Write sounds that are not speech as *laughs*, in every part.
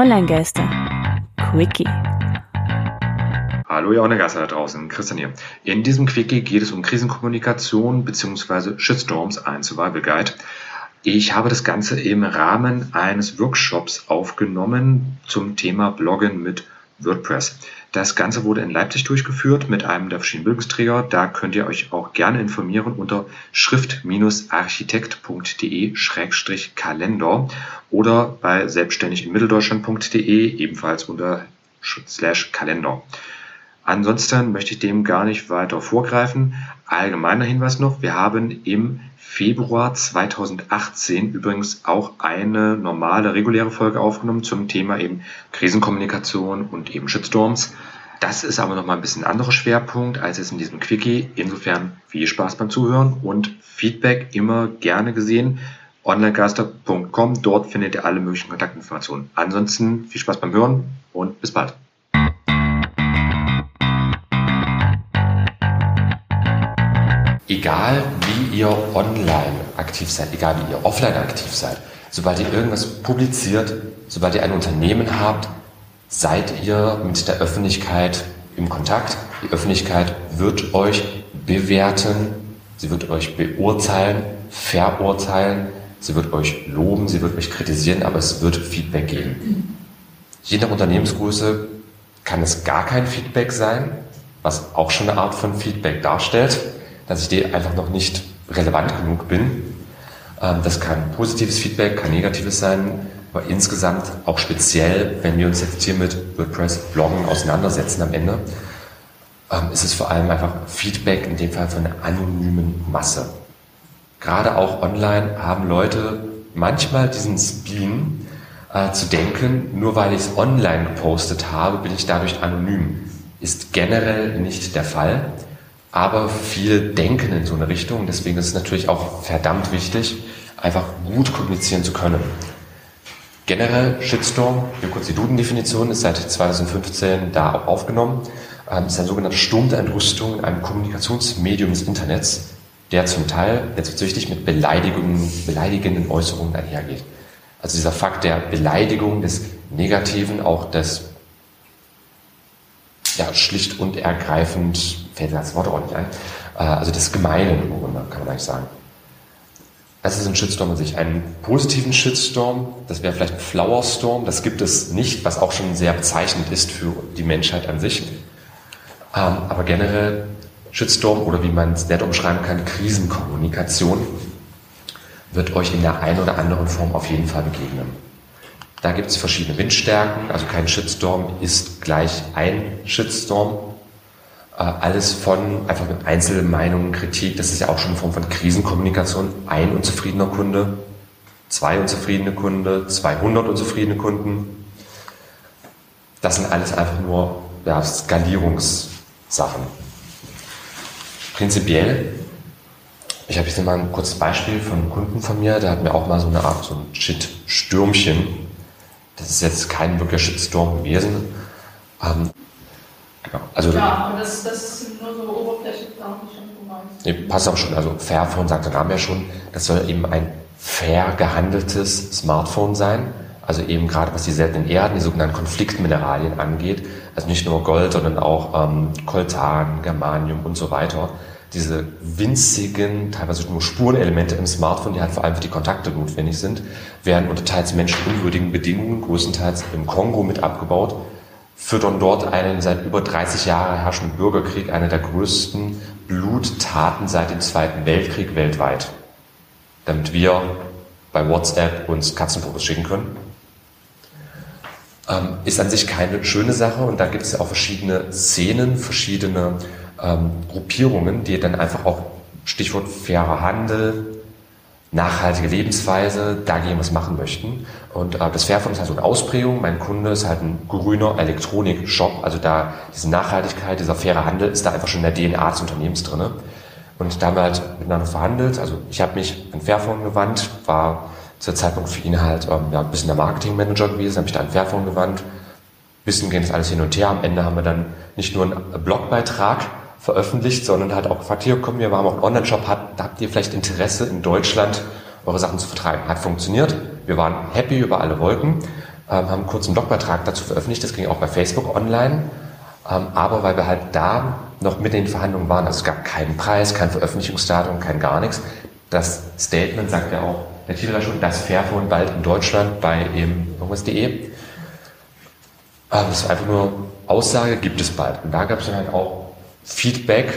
Online-Geister. Quickie. Hallo ihr Online-Geister da draußen, Christian hier. In diesem Quickie geht es um Krisenkommunikation bzw. Shitstorms, ein Survival Guide. Ich habe das Ganze im Rahmen eines Workshops aufgenommen zum Thema Bloggen mit WordPress. Das Ganze wurde in Leipzig durchgeführt mit einem der verschiedenen Bildungsträger. Da könnt ihr euch auch gerne informieren unter schrift-architekt.de-kalender oder bei selbstständiginmitteldeutschland.de ebenfalls unter slash Kalender. Ansonsten möchte ich dem gar nicht weiter vorgreifen. Allgemeiner Hinweis noch, wir haben im Februar 2018 übrigens auch eine normale, reguläre Folge aufgenommen zum Thema eben Krisenkommunikation und eben Shitstorms. Das ist aber nochmal ein bisschen anderer Schwerpunkt als jetzt in diesem Quickie. Insofern viel Spaß beim Zuhören und Feedback immer gerne gesehen. onlinecaster.com, dort findet ihr alle möglichen Kontaktinformationen. Ansonsten viel Spaß beim Hören und bis bald. Egal wie ihr online aktiv seid, egal wie ihr offline aktiv seid, sobald ihr irgendwas publiziert, sobald ihr ein Unternehmen habt, seid ihr mit der Öffentlichkeit im Kontakt. Die Öffentlichkeit wird euch bewerten, sie wird euch beurteilen, verurteilen, sie wird euch loben, sie wird euch kritisieren, aber es wird Feedback geben. Je nach Unternehmensgröße kann es gar kein Feedback sein, was auch schon eine Art von Feedback darstellt dass ich dir einfach noch nicht relevant genug bin. Ähm, das kann positives Feedback, kann negatives sein, aber insgesamt auch speziell, wenn wir uns jetzt hier mit WordPress-Bloggen auseinandersetzen am Ende, ähm, ist es vor allem einfach Feedback, in dem Fall von einer anonymen Masse. Gerade auch online haben Leute manchmal diesen Spleen äh, zu denken, nur weil ich es online gepostet habe, bin ich dadurch anonym. Ist generell nicht der Fall aber viele denken in so eine Richtung. Deswegen ist es natürlich auch verdammt wichtig, einfach gut kommunizieren zu können. Generell Shitstorm, hier kurz die Duden-Definition, ist seit 2015 da auch aufgenommen. Ähm, ist ein sogenannter Sturm der Entrüstung in einem Kommunikationsmedium des Internets, der zum Teil, jetzt wird wichtig, mit Beleidigungen, beleidigenden Äußerungen einhergeht. Also dieser Fakt der Beleidigung, des Negativen, auch des ja, schlicht und ergreifend, fällt mir das Wort auch nicht ein, äh, also das Gemeine im Grunde, kann man eigentlich sagen. Das ist ein Shitstorm an sich. Einen positiven Shitstorm, das wäre vielleicht ein Flower Storm, das gibt es nicht, was auch schon sehr bezeichnend ist für die Menschheit an sich. Ähm, aber generell Shitstorm oder wie man es nett umschreiben kann, Krisenkommunikation wird euch in der einen oder anderen Form auf jeden Fall begegnen. Da gibt es verschiedene Windstärken, also kein Shitstorm ist gleich ein Shitstorm. Äh, alles von einfach mit Einzelmeinungen, Kritik, das ist ja auch schon eine Form von Krisenkommunikation. Ein unzufriedener Kunde, zwei unzufriedene Kunde, 200 unzufriedene Kunden. Das sind alles einfach nur ja, Skalierungssachen. Prinzipiell, ich habe jetzt mal ein kurzes Beispiel von einem Kunden von mir, der hat mir auch mal so eine Art so ein Shit-Stürmchen das ist jetzt kein wirklicher Shitstorm gewesen. Ähm, genau. Also, ja, aber das, das ist nur so oberflächlich, Nee, passt auch schon. Also Fairphone sagt der Name ja schon. Das soll eben ein fair gehandeltes Smartphone sein. Also eben gerade was die seltenen Erden, die sogenannten Konfliktmineralien angeht. Also nicht nur Gold, sondern auch ähm, Coltan, Germanium und so weiter diese winzigen, teilweise nur Spurenelemente im Smartphone, die halt vor allem für die Kontakte notwendig sind, werden unter teils menschenunwürdigen Bedingungen, größtenteils im Kongo mit abgebaut, füttern dort einen seit über 30 Jahren herrschenden Bürgerkrieg, eine der größten Bluttaten seit dem Zweiten Weltkrieg weltweit, damit wir bei WhatsApp uns Katzenfotos schicken können. Ähm, ist an sich keine schöne Sache und da gibt es ja auch verschiedene Szenen, verschiedene ähm, Gruppierungen, die dann einfach auch, Stichwort fairer Handel, nachhaltige Lebensweise, dagegen was machen möchten. Und äh, das Fairphone ist halt so eine Ausprägung. Mein Kunde ist halt ein grüner Elektronik-Shop. Also da diese Nachhaltigkeit, dieser faire Handel ist da einfach schon in der DNA des Unternehmens drinne. Und da haben wir halt miteinander verhandelt. Also ich habe mich an Fairphone gewandt, war zu der Zeitpunkt für ihn halt ähm, ja, ein bisschen der Marketingmanager gewesen, habe mich da an Fairphone gewandt. Bisschen ging das alles hin und her. Am Ende haben wir dann nicht nur einen Blogbeitrag veröffentlicht, sondern hat auch gefragt, hier kommen wir, wir haben auch einen Online-Shop, habt, habt ihr vielleicht Interesse in Deutschland eure Sachen zu vertreiben? Hat funktioniert, wir waren happy über alle Wolken. ähm, haben einen kurzen Blogbeitrag dazu veröffentlicht, das ging auch bei Facebook online, ähm, aber weil wir halt da noch mit den Verhandlungen waren, also es gab keinen Preis, kein Veröffentlichungsdatum, kein gar nichts. Das Statement sagt ja auch der Titel da schon, das Fairphone bald in Deutschland bei eben irgendwas.de. Ähm, das ist einfach nur Aussage, gibt es bald. Und da gab es dann halt auch Feedback,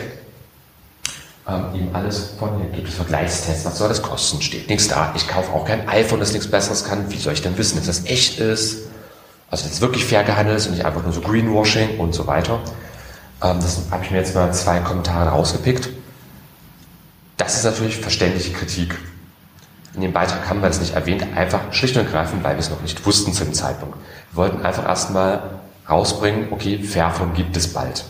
ähm, eben alles von, hier gibt es Vergleichstests, was soll das kosten, steht nichts da. Ich kaufe auch kein iPhone, das nichts Besseres kann. Wie soll ich denn wissen, dass das echt ist? Also, dass es wirklich fair gehandelt ist und nicht einfach nur so Greenwashing und so weiter. Ähm, das habe ich mir jetzt mal zwei Kommentare rausgepickt. Das ist natürlich verständliche Kritik. In dem Beitrag haben wir das nicht erwähnt, einfach schlicht und ergreifend, weil wir es noch nicht wussten zu dem Zeitpunkt. Wir wollten einfach erstmal rausbringen, okay, Fairphone gibt es bald.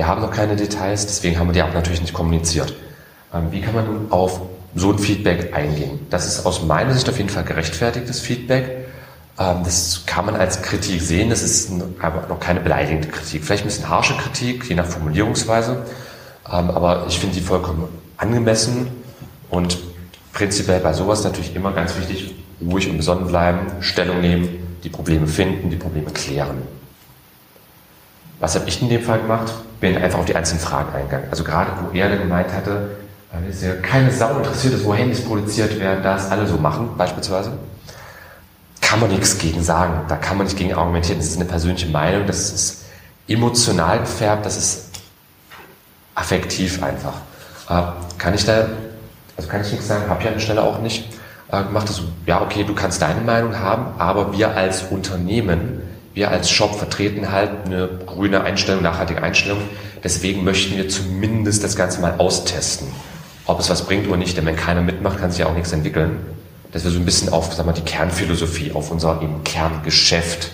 Wir haben noch keine Details, deswegen haben wir die auch natürlich nicht kommuniziert. Ähm, wie kann man nun auf so ein Feedback eingehen? Das ist aus meiner Sicht auf jeden Fall gerechtfertigtes Feedback. Ähm, das kann man als Kritik sehen, das ist aber noch keine beleidigende Kritik. Vielleicht ein bisschen harsche Kritik, je nach Formulierungsweise, ähm, aber ich finde sie vollkommen angemessen und prinzipiell bei sowas natürlich immer ganz wichtig, ruhig und besonnen bleiben, Stellung nehmen, die Probleme finden, die Probleme klären. Was habe ich in dem Fall gemacht? Bin einfach auf die einzelnen Fragen eingegangen. Also gerade wo er gemeint hatte, dass ja keine Sau interessiert ist, wo Handys produziert werden, da es alle so machen, beispielsweise, kann man nichts gegen sagen. Da kann man nicht gegen argumentieren. Das ist eine persönliche Meinung, das ist emotional gefärbt, das ist affektiv einfach. Äh, kann ich da, also kann ich nichts sagen, habe ich an der Stelle auch nicht äh, gemacht. Also, ja, okay, du kannst deine Meinung haben, aber wir als Unternehmen wir als Shop vertreten halt eine grüne Einstellung, nachhaltige Einstellung. Deswegen möchten wir zumindest das Ganze mal austesten. Ob es was bringt oder nicht, denn wenn keiner mitmacht, kann sich ja auch nichts entwickeln. Dass wir so ein bisschen auf sagen wir, die Kernphilosophie, auf unser eben Kerngeschäft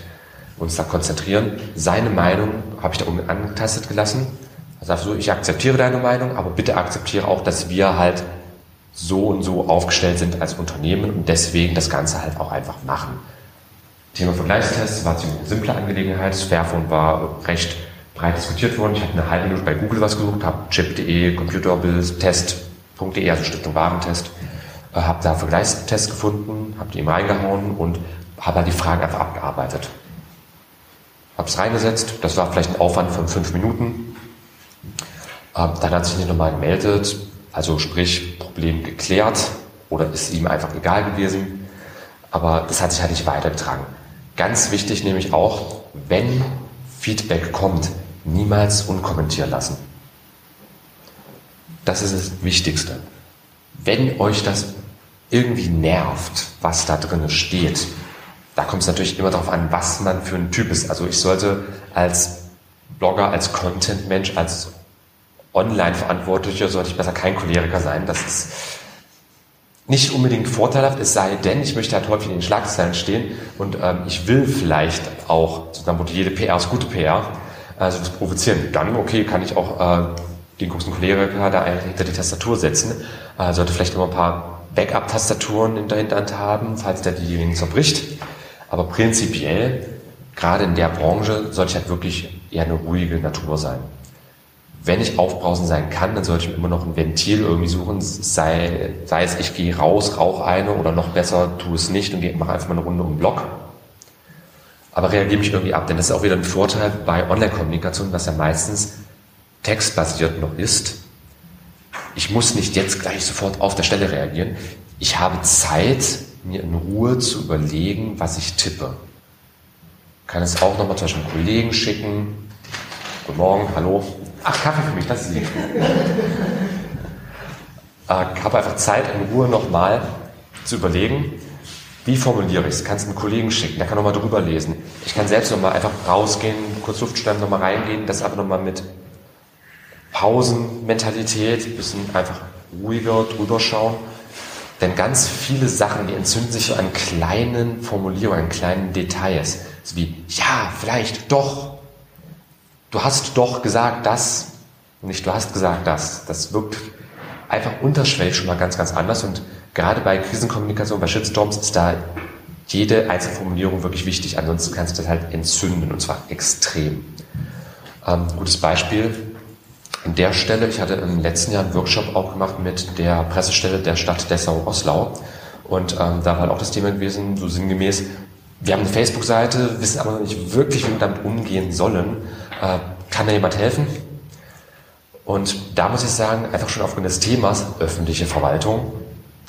uns da konzentrieren. Seine Meinung habe ich da unten angetastet gelassen. Also so, ich akzeptiere deine Meinung, aber bitte akzeptiere auch, dass wir halt so und so aufgestellt sind als Unternehmen und deswegen das Ganze halt auch einfach machen. Thema Vergleichstests war eine simple Angelegenheit. Fairphone war recht breit diskutiert worden. Ich habe eine halbe Minute bei Google was gesucht, habe chip.de, Computerbild, Test.de, also Stiftung Warentest, äh, habe da Vergleichstests gefunden, habe die ihm reingehauen und habe halt die Fragen einfach abgearbeitet. Habe es reingesetzt, das war vielleicht ein Aufwand von fünf Minuten. Ähm, dann hat sich nicht nochmal gemeldet, also sprich Problem geklärt oder ist ihm einfach egal gewesen. Aber das hat sich halt nicht weitergetragen. Ganz wichtig nämlich auch, wenn Feedback kommt, niemals unkommentiert lassen. Das ist das Wichtigste. Wenn euch das irgendwie nervt, was da drin steht, da kommt es natürlich immer darauf an, was man für ein Typ ist. Also ich sollte als Blogger, als Content-Mensch, als Online-Verantwortlicher sollte ich besser kein Choleriker sein. Das ist nicht unbedingt vorteilhaft, es sei denn, ich möchte halt häufig in den Schlagzeilen stehen und ähm, ich will vielleicht auch, sozusagen, jede PR ist gute PR, also das provozieren. Dann, okay, kann ich auch äh, den großen Choleriker da hinter die Tastatur setzen. Äh, sollte vielleicht immer ein paar Backup-Tastaturen in der Hinterhand haben, falls der diejenigen zerbricht. Aber prinzipiell, gerade in der Branche, sollte ich halt wirklich eher eine ruhige Natur sein wenn ich aufbrausend sein kann, dann sollte ich mir immer noch ein Ventil irgendwie suchen, sei, sei es, ich gehe raus, rauche eine oder noch besser, tu es nicht und mache einfach mal eine Runde um den Block. Aber reagiere mich irgendwie ab, denn das ist auch wieder ein Vorteil bei Online-Kommunikation, was ja meistens textbasiert noch ist. Ich muss nicht jetzt gleich sofort auf der Stelle reagieren. Ich habe Zeit, mir in Ruhe zu überlegen, was ich tippe. Kann es auch nochmal zum einen Kollegen schicken. Guten Morgen, hallo, Ach, Kaffee für mich, das ist lieb. Ich habe einfach Zeit, in Ruhe nochmal zu überlegen, wie formuliere ich es? Kannst du einen Kollegen schicken, der kann nochmal drüber lesen. Ich kann selbst nochmal einfach rausgehen, kurz Luft schnappen, nochmal reingehen, das aber nochmal mit Pausenmentalität, ein bisschen einfach ruhiger drüber schauen. Denn ganz viele Sachen, die entzünden sich so an kleinen Formulierungen, an kleinen Details. So wie, ja, vielleicht doch, du hast doch gesagt das, nicht du hast gesagt das. Das wirkt einfach unterschwellig schon mal ganz, ganz anders. Und gerade bei Krisenkommunikation, bei Shitstorms ist da jede einzelne Formulierung wirklich wichtig. Ansonsten kannst du das halt entzünden und zwar extrem. Ähm, gutes Beispiel an der Stelle. Ich hatte im letzten Jahr einen Workshop auch gemacht mit der Pressestelle der Stadt Dessau-Oslau. Und ähm, da war halt auch das Thema gewesen, so sinngemäß, wir haben eine Facebook-Seite, wissen aber noch nicht wirklich, wie wir damit umgehen sollen. Äh, kann da jemand helfen? Und da muss ich sagen, einfach schon aufgrund des Themas öffentliche Verwaltung,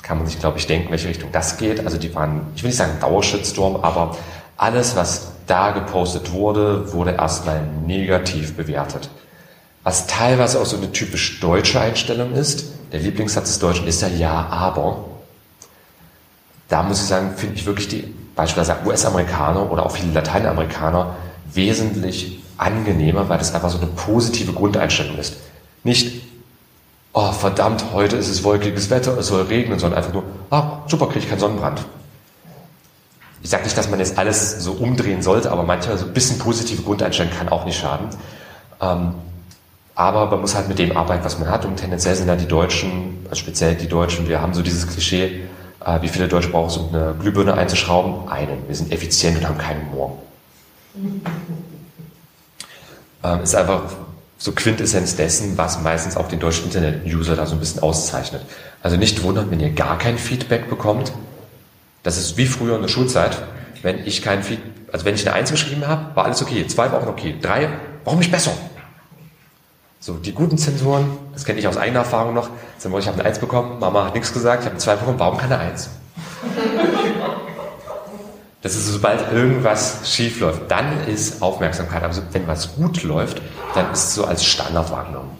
kann man sich, glaube ich, denken, welche Richtung das geht. Also die waren, ich will nicht sagen Dauershitstorm, aber alles, was da gepostet wurde, wurde erstmal negativ bewertet. Was teilweise auch so eine typisch deutsche Einstellung ist. Der Lieblingssatz des Deutschen ist ja ja, aber. Da muss ich sagen, finde ich wirklich die beispielsweise US-Amerikaner oder auch viele Lateinamerikaner wesentlich angenehmer, weil das einfach so eine positive Grundeinstellung ist. Nicht, oh verdammt, heute ist es wolkiges Wetter, es soll regnen, sondern einfach nur, ah, super, kriege ich keinen Sonnenbrand. Ich sage nicht, dass man jetzt alles so umdrehen sollte, aber manchmal so ein bisschen positive Grundeinstellung kann auch nicht schaden. Ähm, aber man muss halt mit dem arbeiten, was man hat. Und tendenziell sind da die Deutschen, also speziell die Deutschen, wir haben so dieses Klischee, äh, wie viele Deutsche brauchen es, um eine Glühbirne einzuschrauben? Einen. Wir sind effizient und haben keinen Humor. Ähm, ist einfach so Quintessenz dessen, was meistens auch den deutschen Internet-User da so ein bisschen auszeichnet. Also nicht wundern, wenn ihr gar kein Feedback bekommt. Das ist wie früher in der Schulzeit. Wenn ich kein Feedback, also wenn ich eine Eins geschrieben habe, war alles okay. Zwei Wochen okay. Drei, warum nicht besser? So, die guten Zensoren, das kenne ich aus eigener Erfahrung noch, ich habe eine Eins bekommen, Mama hat nichts gesagt, ich habe eine Zwei bekommen, warum keine Eins? Das ist, sobald irgendwas schief läuft, dann ist Aufmerksamkeit. Aber wenn was gut läuft, dann ist es so als Standard wahrgenommen.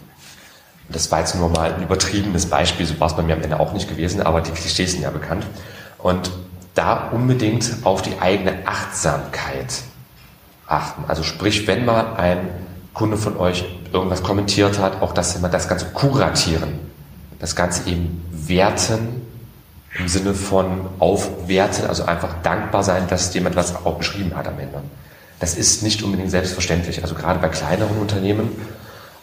Und das war jetzt nur mal ein übertriebenes Beispiel, so war es bei mir am Ende auch nicht gewesen, aber die Klischees sind ja bekannt. Und da unbedingt auf die eigene Achtsamkeit achten. Also sprich, wenn mal ein Kunde von euch irgendwas kommentiert hat, auch dass immer das Ganze kuratieren, das Ganze eben werten im Sinne von aufwerten, also einfach dankbar sein, dass jemand was auch geschrieben hat am Ende. Das ist nicht unbedingt selbstverständlich. Also gerade bei kleineren Unternehmen,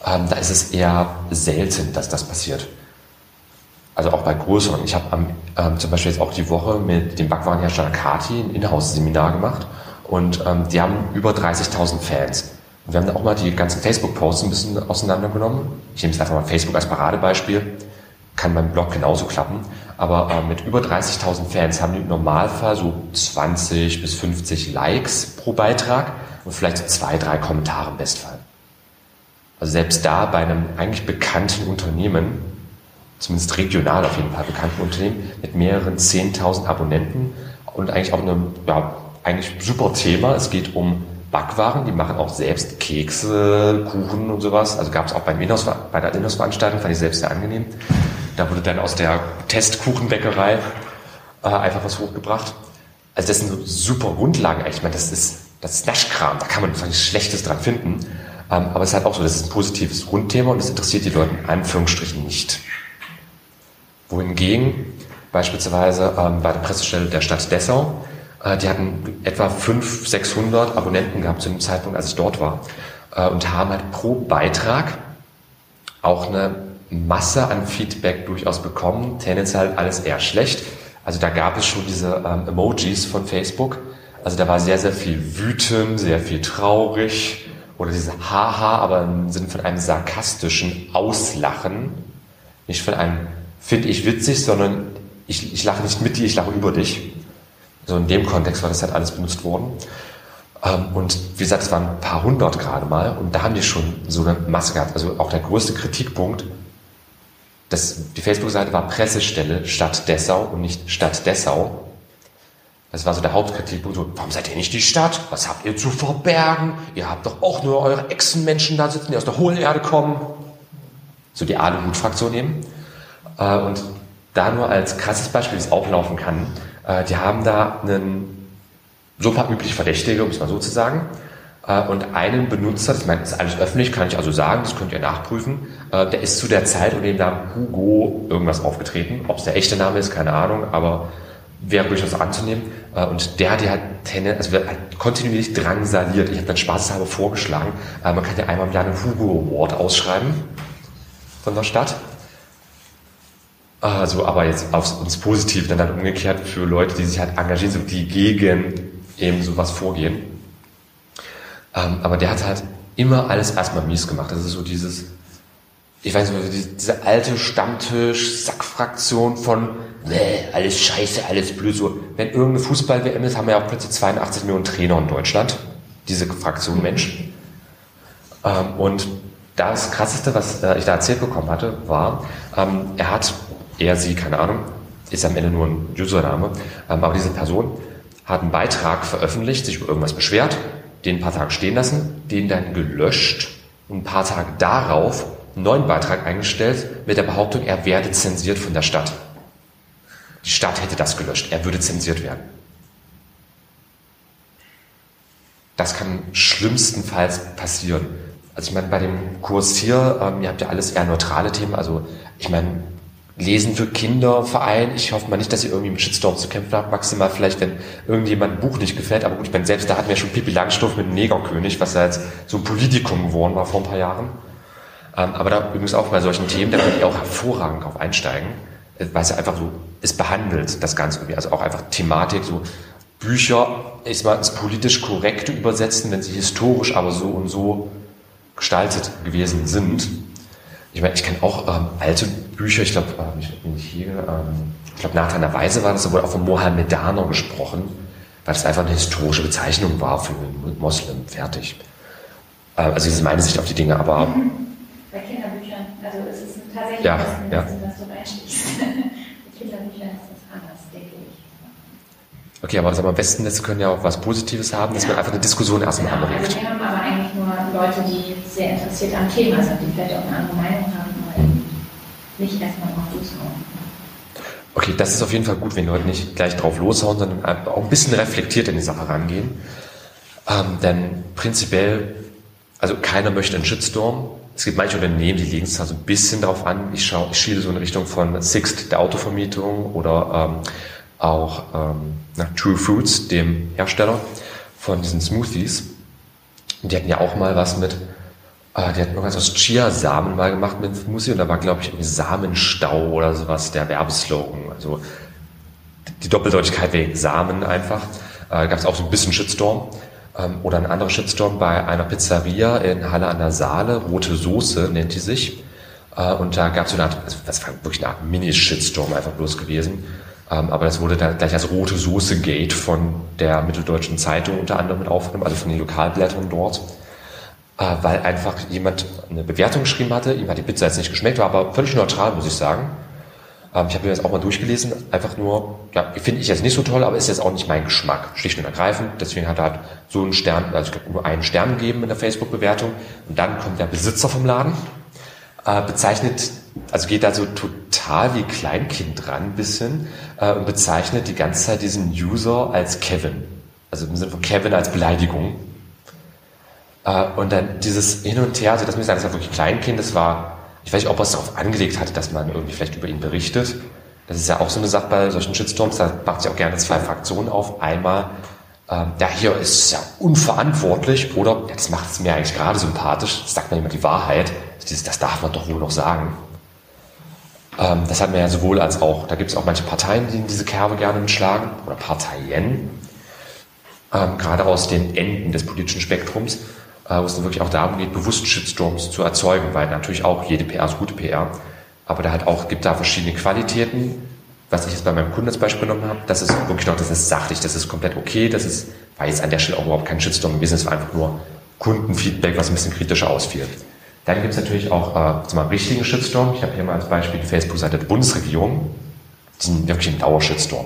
ähm, da ist es eher selten, dass das passiert. Also auch bei größeren. Ich habe ähm, zum Beispiel jetzt auch die Woche mit dem Backwarenhersteller Kati ein Inhouse-Seminar gemacht und ähm, die haben über 30.000 Fans. Und wir haben da auch mal die ganzen Facebook-Posts ein bisschen auseinandergenommen. Ich nehme jetzt einfach mal Facebook als Paradebeispiel. Kann beim Blog genauso klappen. Aber äh, mit über 30.000 Fans haben die im Normalfall so 20 bis 50 Likes pro Beitrag und vielleicht zwei, drei Kommentare im Bestfall. Also selbst da bei einem eigentlich bekannten Unternehmen, zumindest regional auf jeden Fall bekannten Unternehmen, mit mehreren 10.000 Abonnenten und eigentlich auch einem, ja, eigentlich super Thema. Es geht um Backwaren, die machen auch selbst Kekse, Kuchen und sowas. Also gab es auch beim Inhouse, bei der Inhouse-Veranstaltung, fand ich selbst sehr angenehm. Da wurde dann aus der Testkuchenbäckerei äh, einfach was hochgebracht. Also das sind super Grundlagen eigentlich. Ich meine, das ist, das ist Naschkram, da kann man nichts Schlechtes dran finden. Ähm, aber es ist halt auch so, das ist ein positives Grundthema und das interessiert die Leute in Anführungsstrichen nicht. Wohingegen beispielsweise ähm, bei der Pressestelle der Stadt Dessau, äh, die hatten etwa 500, 600 Abonnenten gehabt zu dem Zeitpunkt, als ich dort war äh, und haben halt pro Beitrag auch eine Masse an Feedback durchaus bekommen, tendenziell alles eher schlecht. Also da gab es schon diese ähm, Emojis von Facebook. Also da war sehr, sehr viel wütend, sehr viel traurig oder diese Haha, aber im Sinne von einem sarkastischen Auslachen. Nicht von einem finde ich witzig, sondern ich, ich lache nicht mit dir, ich lache über dich. So in dem Kontext war das halt alles benutzt worden. Ähm, und wie gesagt, es waren ein paar hundert gerade mal und da haben die schon so eine Masse gehabt. Also auch der größte Kritikpunkt das, die Facebook-Seite war Pressestelle Stadt Dessau und nicht Stadt Dessau. Das war so der Hauptkritikpunkt. So, warum seid ihr nicht die Stadt? Was habt ihr zu verbergen? Ihr habt doch auch nur eure Echsenmenschen da sitzen, die aus der hohlen Erde kommen. So die Aluhut-Fraktion eben. Äh, und da nur als krasses Beispiel, wie es auch laufen kann, äh, die haben da einen super üblich Verdächtige, um es mal so zu sagen, und einen Benutzer, das ist alles öffentlich, kann ich also sagen, das könnt ihr nachprüfen, äh, der ist zu der Zeit unter dem Namen Hugo irgendwas aufgetreten. Ob es der echte Name ist, keine Ahnung, aber wäre durchaus anzunehmen. Äh, und der hat ja halt, also wird halt kontinuierlich drangsaliert. Ich habe dann spaßeshalber vorgeschlagen, man kann ja einmal im Jahr einen Hugo Award ausschreiben von der Stadt. Also, aber jetzt aufs uns positiv, dann, dann umgekehrt für Leute, die sich halt engagieren, die gegen eben sowas vorgehen. Ähm, aber der hat halt immer alles erstmal mies gemacht. Das ist so dieses, ich weiß nicht, diese alte Stammtisch-Sackfraktion von, nee, alles scheiße, alles blöd. So, wenn irgendeine Fußball-WM ist, haben wir ja auch plötzlich 82 Millionen Trainer in Deutschland. Diese Fraktion Mensch. Ähm, und das Krasseste, was äh, ich da erzählt bekommen hatte, war, ähm, er hat, er, sie, keine Ahnung, ist am Ende nur ein Username, ähm, aber diese Person hat einen Beitrag veröffentlicht, sich über irgendwas beschwert, den ein paar Tage stehen lassen, den dann gelöscht und ein paar Tage darauf einen neuen Beitrag eingestellt mit der Behauptung, er werde zensiert von der Stadt. Die Stadt hätte das gelöscht, er würde zensiert werden. Das kann schlimmstenfalls passieren. Also ich meine, bei dem Kurs hier, ähm, ihr habt ja alles eher neutrale Themen, also ich meine, Lesen für Kinder, Verein. Ich hoffe mal nicht, dass ihr irgendwie mit Shitstorm zu kämpfen habt. Maximal vielleicht, wenn irgendjemand ein Buch nicht gefällt. Aber gut, ich meine, selbst da hatten wir schon Pippi Langstoff mit dem Negerkönig, was ja jetzt so ein Politikum geworden war vor ein paar Jahren. Ähm, aber da übrigens auch bei solchen Themen, da könnt ihr auch hervorragend drauf einsteigen, äh, weil es ja einfach so, es behandelt das Ganze irgendwie. Also auch einfach Thematik, so Bücher, ich mal ins politisch korrekte übersetzen, wenn sie historisch aber so und so gestaltet gewesen sind. Ich meine, ich kenne auch ähm, alte Bücher, ich glaube, äh, ich, hier, ähm, ich glaube, Nathan der Weise war das, da wurde auch von Mohammedaner gesprochen, weil das einfach eine historische Bezeichnung war für einen Moslem. Fertig. Äh, also, das ist meine Sicht auf die Dinge, aber. Mhm. Bei Kinderbüchern, also es ist tatsächlich ja, ein ja. was du reinschließt. *laughs* Bei Kinderbüchern ist das anders, denke ich. Okay, aber am besten Netze können ja auch was Positives haben, dass man einfach eine Diskussion erstmal Genau, anregt. also nur Leute, die sehr interessiert am Thema sind, die vielleicht auch eine andere Meinung haben, aber nicht erstmal drauf loshauen. Okay, das ist auf jeden Fall gut, wenn Leute nicht gleich drauf loshauen, sondern auch ein bisschen reflektiert in die Sache rangehen. Ähm, denn prinzipiell, also keiner möchte einen Shitstorm. Es gibt manche Unternehmen, die legen es da so ein bisschen drauf an. Ich schaue, ich schiele so in Richtung von Sixt, der Autovermietung, oder ähm, auch ähm, na, True Fruits, dem Hersteller von diesen Smoothies. Und die hatten ja auch mal was mit, äh, die hatten irgendwas aus Chiasamen mal gemacht mit Smoothie und da war, glaube ich, irgendwie Samenstau oder sowas, der Werbeslogan. Also die Doppeldeutigkeit wegen Samen einfach. Äh, gab es auch so ein bisschen Shitstorm. Ähm, oder ein anderer Shitstorm bei einer Pizzeria in Halle an der Saale, Rote Soße nennt die sich. Äh, und da gab es so eine Art, also das war wirklich eine Art Mini-Shitstorm einfach bloß gewesen. Ähm, aber das wurde dann gleich als Rote Soße Gate von der Mitteldeutschen Zeitung unter anderem mit aufgenommen, also von den Lokalblättern dort. Äh, weil einfach jemand eine Bewertung geschrieben hatte, ihm hat die Pizza jetzt nicht geschmeckt, war aber völlig neutral, muss ich sagen. Ähm, ich habe mir das auch mal durchgelesen, einfach nur, ja, finde ich jetzt nicht so toll, aber ist jetzt auch nicht mein Geschmack, schlicht und ergreifend. Deswegen hat er halt so einen Stern, also ich glaube nur einen Stern gegeben in der Facebook-Bewertung. Und dann kommt der Besitzer vom Laden, äh, bezeichnet, also geht da so total wie Kleinkind ein bisschen äh, und bezeichnet die ganze Zeit diesen User als Kevin. Also im Sinne von Kevin als Beleidigung. Äh, und dann dieses Hin und Her, also das muss ich sagen, das war wirklich Kleinkind, das war, ich weiß nicht, ob er es darauf angelegt hatte, dass man irgendwie vielleicht über ihn berichtet. Das ist ja auch so eine Sache bei solchen Shitstorms, da macht sich auch gerne zwei Fraktionen auf. Einmal, ähm, der hier ist ja unverantwortlich oder ja, das macht es mir eigentlich gerade sympathisch, das sagt man immer die Wahrheit, das darf man doch wohl noch sagen. Ähm, das hat man ja sowohl als auch, da gibt es auch manche Parteien, die diese Kerbe gerne mitschlagen, oder Parteien, ähm, gerade aus den Enden des politischen Spektrums, äh, wo es dann wirklich auch darum geht, bewusst Shitstorms zu erzeugen, weil natürlich auch jede PR ist gute PR, aber da halt auch, gibt da verschiedene Qualitäten, was ich jetzt bei meinem Kunden als Beispiel genommen habe, das ist wirklich noch, das ist sachlich, das ist komplett okay, das ist, war jetzt an der Stelle auch überhaupt kein Shitstorm gewesen, es war einfach nur Kundenfeedback, was ein bisschen kritischer ausfiel. Dann gibt es natürlich auch äh, zum richtigen Shitstorm. Ich habe hier mal als Beispiel die Facebook-Seite der Bundesregierung. Die sind wirklich ein Dauershitstorm.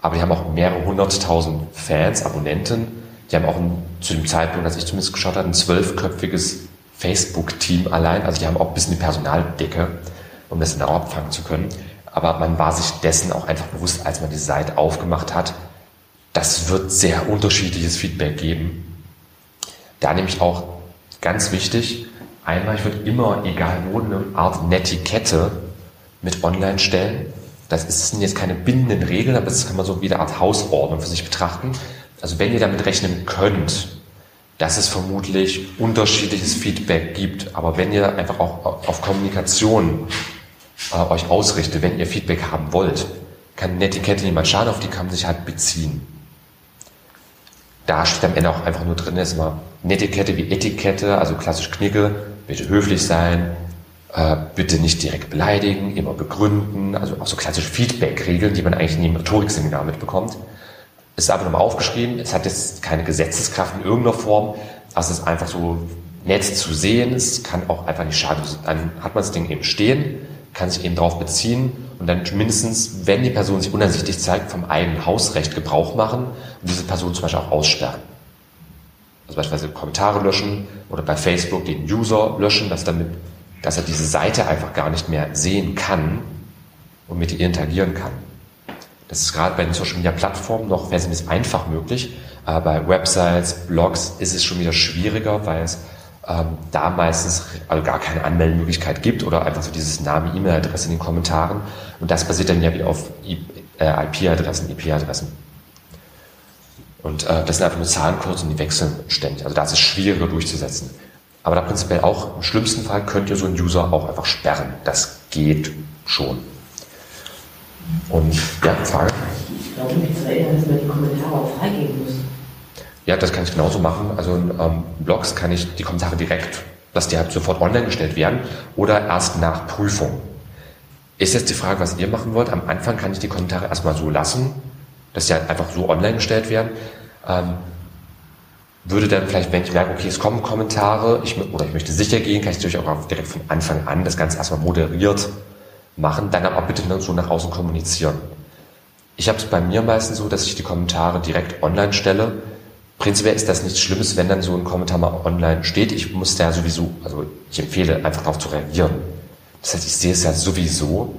Aber die haben auch mehrere hunderttausend Fans, Abonnenten. Die haben auch ein, zu dem Zeitpunkt, als ich zumindest geschaut habe, ein zwölfköpfiges Facebook-Team allein. Also die haben auch ein bisschen die Personaldecke, um das genau abfangen zu können. Aber man war sich dessen auch einfach bewusst, als man die Seite aufgemacht hat. Das wird sehr unterschiedliches Feedback geben. Da nehme ich auch ganz wichtig, einmal, ich würde immer, egal wo, eine Art Netiquette mit online stellen. Das sind jetzt keine bindenden Regeln, aber das kann man so wie eine Art Hausordnung für sich betrachten. Also wenn ihr damit rechnen könnt, dass es vermutlich unterschiedliches Feedback gibt, aber wenn ihr einfach auch auf Kommunikation äh, euch ausrichtet, wenn ihr Feedback haben wollt, kann Netiquette niemand schaden, auf die kann man sich halt beziehen. Da steht am Ende auch einfach nur drin, ist immer Netiquette wie Etikette, also klassisch Knicke, bitte höflich sein, äh, bitte nicht direkt beleidigen, immer begründen, also auch so klassische Feedback-Regeln, die man eigentlich in jedem Rhetorikseminar mitbekommt. Ist einfach nochmal aufgeschrieben, es hat jetzt keine Gesetzeskraft in irgendeiner Form, also es ist einfach so nett zu sehen, es kann auch einfach nicht schaden. Dann hat man das Ding eben stehen, kann sich eben darauf beziehen und dann mindestens, wenn die Person sich uneinsichtig zeigt, vom eigenen Hausrecht Gebrauch machen und diese Person zum Beispiel auch aussperren. Also beispielsweise Kommentare löschen oder bei Facebook den User löschen, dass, damit, dass er diese Seite einfach gar nicht mehr sehen kann und mit ihr interagieren kann. Das ist gerade bei den Social Media Plattformen noch wesentlich einfach möglich. Aber bei Websites, Blogs ist es schon wieder schwieriger, weil es ähm, da meistens also gar keine Anmeldemöglichkeit gibt oder einfach so dieses Name, E-Mail-Adresse in den Kommentaren. Und das basiert dann ja wieder auf IP-Adressen, äh, IP-Adressen. Und äh, das sind einfach nur Zahlencodes und die wechseln ständig. Also da ist es schwieriger durchzusetzen. Aber da prinzipiell auch, im schlimmsten Fall könnt ihr so einen User auch einfach sperren. Das geht schon. Und ja, Frage? Ich glaube, zu erinnern, dass man die Kommentare auch freigeben muss. Ja, das kann ich genauso machen. Also in ähm, Blogs kann ich die Kommentare direkt, dass die halt sofort online gestellt werden oder erst nach Prüfung. Ist jetzt die Frage, was ihr machen wollt. Am Anfang kann ich die Kommentare erstmal so lassen, dass die halt einfach so online gestellt werden. Ähm, würde dann vielleicht, wenn ich merke, okay, es kommen Kommentare, ich, oder ich möchte sicher gehen, kann ich natürlich auch direkt von Anfang an das Ganze erstmal moderiert machen, dann aber bitte nur so nach außen kommunizieren. Ich habe es bei mir meistens so, dass ich die Kommentare direkt online stelle, Prinzipiell ist das nichts Schlimmes, wenn dann so ein Kommentar mal online steht. Ich muss da sowieso, also ich empfehle einfach darauf zu reagieren. Das heißt, ich sehe es ja sowieso.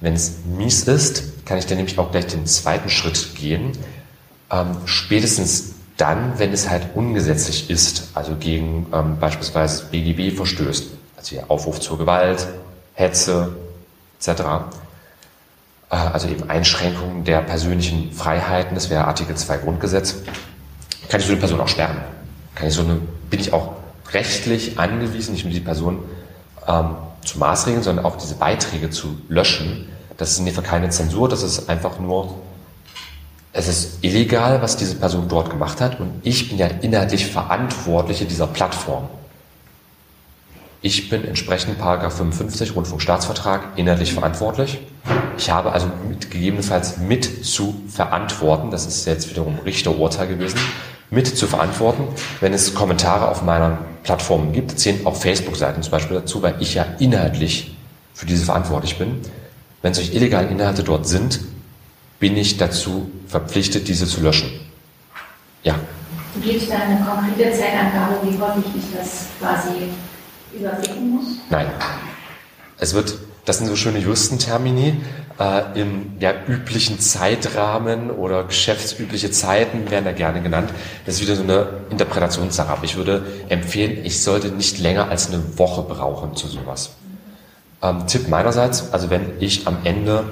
Wenn es mies ist, kann ich dann nämlich auch gleich den zweiten Schritt gehen. Ähm, spätestens dann, wenn es halt ungesetzlich ist, also gegen ähm, beispielsweise BGB verstößt, also hier Aufruf zur Gewalt, Hetze etc., äh, also eben Einschränkungen der persönlichen Freiheiten, das wäre Artikel 2 Grundgesetz, kann ich so eine Person auch sperren. Kann ich so eine, bin ich auch rechtlich angewiesen, nicht nur die Person ähm, zu maßregeln, sondern auch diese Beiträge zu löschen. Das ist in dem Fall keine Zensur, das ist einfach nur, es ist illegal, was diese Person dort gemacht hat und ich bin ja inhaltlich Verantwortliche dieser Plattform. Ich bin entsprechend Paragraph 55 Rundfunkstaatsvertrag inhaltlich verantwortlich. Ich habe also mit, gegebenenfalls mit zu verantworten, das ist jetzt wiederum Richterurteil gewesen, mit zu verantworten, wenn es Kommentare auf meiner Plattform gibt, zählen auch Facebook-Seiten zum Beispiel dazu, weil ich ja inhaltlich für diese verantwortlich bin. Wenn solche illegalen Inhalte dort sind, bin ich dazu verpflichtet, diese zu löschen. Ja. Du gibst da eine konkrete Zeitangabe, wie häufig ich das quasi überblicken muss? Nein. Es wird das sind so schöne Juristentermini. Äh, Im ja, üblichen Zeitrahmen oder geschäftsübliche Zeiten werden da gerne genannt. Das ist wieder so eine Interpretationssache. Aber ich würde empfehlen, ich sollte nicht länger als eine Woche brauchen zu sowas. Ähm, Tipp meinerseits, also wenn ich am Ende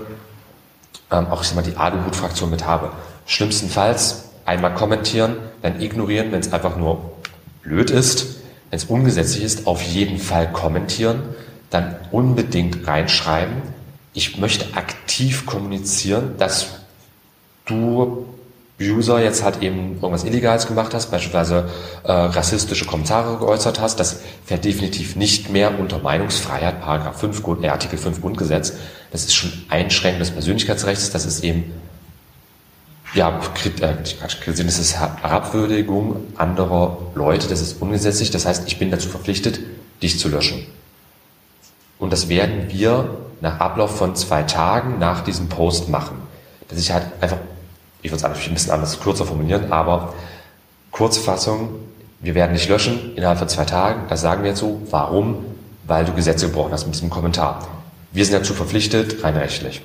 ähm, auch ich sag mal, die Aluhut-Fraktion mit habe, schlimmstenfalls einmal kommentieren, dann ignorieren, wenn es einfach nur blöd ist, wenn es ungesetzlich ist, auf jeden Fall kommentieren dann unbedingt reinschreiben, ich möchte aktiv kommunizieren, dass du User jetzt halt eben irgendwas Illegales gemacht hast, beispielsweise äh, rassistische Kommentare geäußert hast, das fällt definitiv nicht mehr unter Meinungsfreiheit, Paragraph 5, äh, Artikel 5 Grundgesetz. Das ist schon Einschränkung des Persönlichkeitsrechts, das ist eben ja, äh, das ist Herabwürdigung anderer Leute, das ist ungesetzlich, das heißt, ich bin dazu verpflichtet, dich zu löschen. Und das werden wir nach Ablauf von zwei Tagen nach diesem Post machen. Dass ich halt einfach, ich würde es natürlich ein bisschen anders kürzer formulieren, aber Kurzfassung, wir werden dich löschen innerhalb von zwei Tagen. Das sagen wir jetzt so. Warum? Weil du Gesetze gebrochen hast mit diesem Kommentar. Wir sind dazu verpflichtet, rein rechtlich.